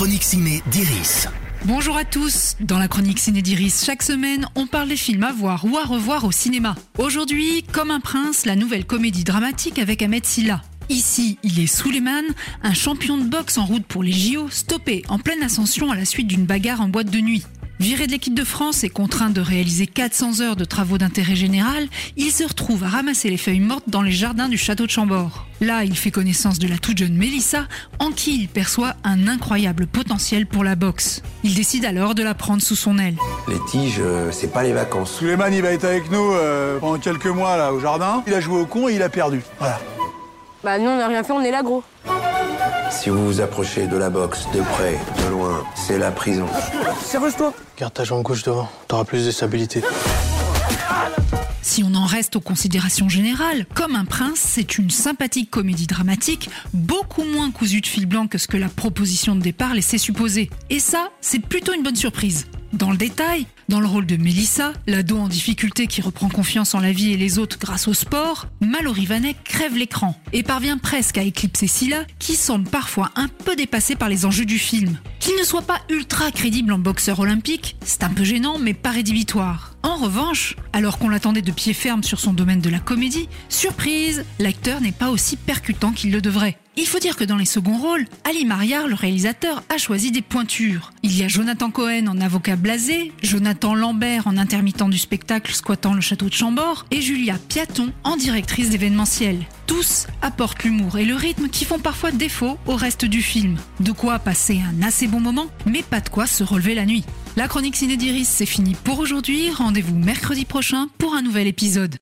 chronique ciné d'Iris. Bonjour à tous. Dans la chronique Ciné d'Iris, chaque semaine, on parle des films à voir ou à revoir au cinéma. Aujourd'hui, Comme un prince, la nouvelle comédie dramatique avec Ahmed Silla. Ici, il est Suleiman, un champion de boxe en route pour les JO, stoppé en pleine ascension à la suite d'une bagarre en boîte de nuit. Viré de l'équipe de France et contraint de réaliser 400 heures de travaux d'intérêt général, il se retrouve à ramasser les feuilles mortes dans les jardins du château de Chambord. Là, il fait connaissance de la toute jeune Mélissa, en qui il perçoit un incroyable potentiel pour la boxe. Il décide alors de la prendre sous son aile. Les tiges, euh, c'est pas les vacances. Suleiman, il va être avec nous euh, pendant quelques mois là au jardin. Il a joué au con et il a perdu. Voilà. Bah nous on n'a rien fait, on est là gros. Si vous vous approchez de la boxe, de près, de loin, c'est la prison. Sérieuse-toi Garde ta jambe gauche devant, t'auras plus de stabilité. Si on en reste aux considérations générales, Comme un prince, c'est une sympathique comédie dramatique, beaucoup moins cousue de fil blanc que ce que la proposition de départ laissait supposer. Et ça, c'est plutôt une bonne surprise. Dans le détail, dans le rôle de Mélissa, l'ado en difficulté qui reprend confiance en la vie et les autres grâce au sport, Mallory Vanek crève l'écran et parvient presque à éclipser Scylla qui semble parfois un peu dépassée par les enjeux du film. Qu'il ne soit pas ultra crédible en boxeur olympique, c'est un peu gênant mais pas rédhibitoire. En revanche, alors qu'on l'attendait de pied ferme sur son domaine de la comédie, surprise, l'acteur n'est pas aussi percutant qu'il le devrait. Il faut dire que dans les seconds rôles, Ali Mariar, le réalisateur, a choisi des pointures. Il y a Jonathan Cohen en avocat blasé, Jonathan Lambert en intermittent du spectacle squattant le château de Chambord et Julia Piaton en directrice d'événementiel. Tous apportent l'humour et le rythme qui font parfois défaut au reste du film. De quoi passer un assez bon moment, mais pas de quoi se relever la nuit. La chronique Ciné d'Iris, c'est fini pour aujourd'hui. Rendez-vous mercredi prochain pour un nouvel épisode.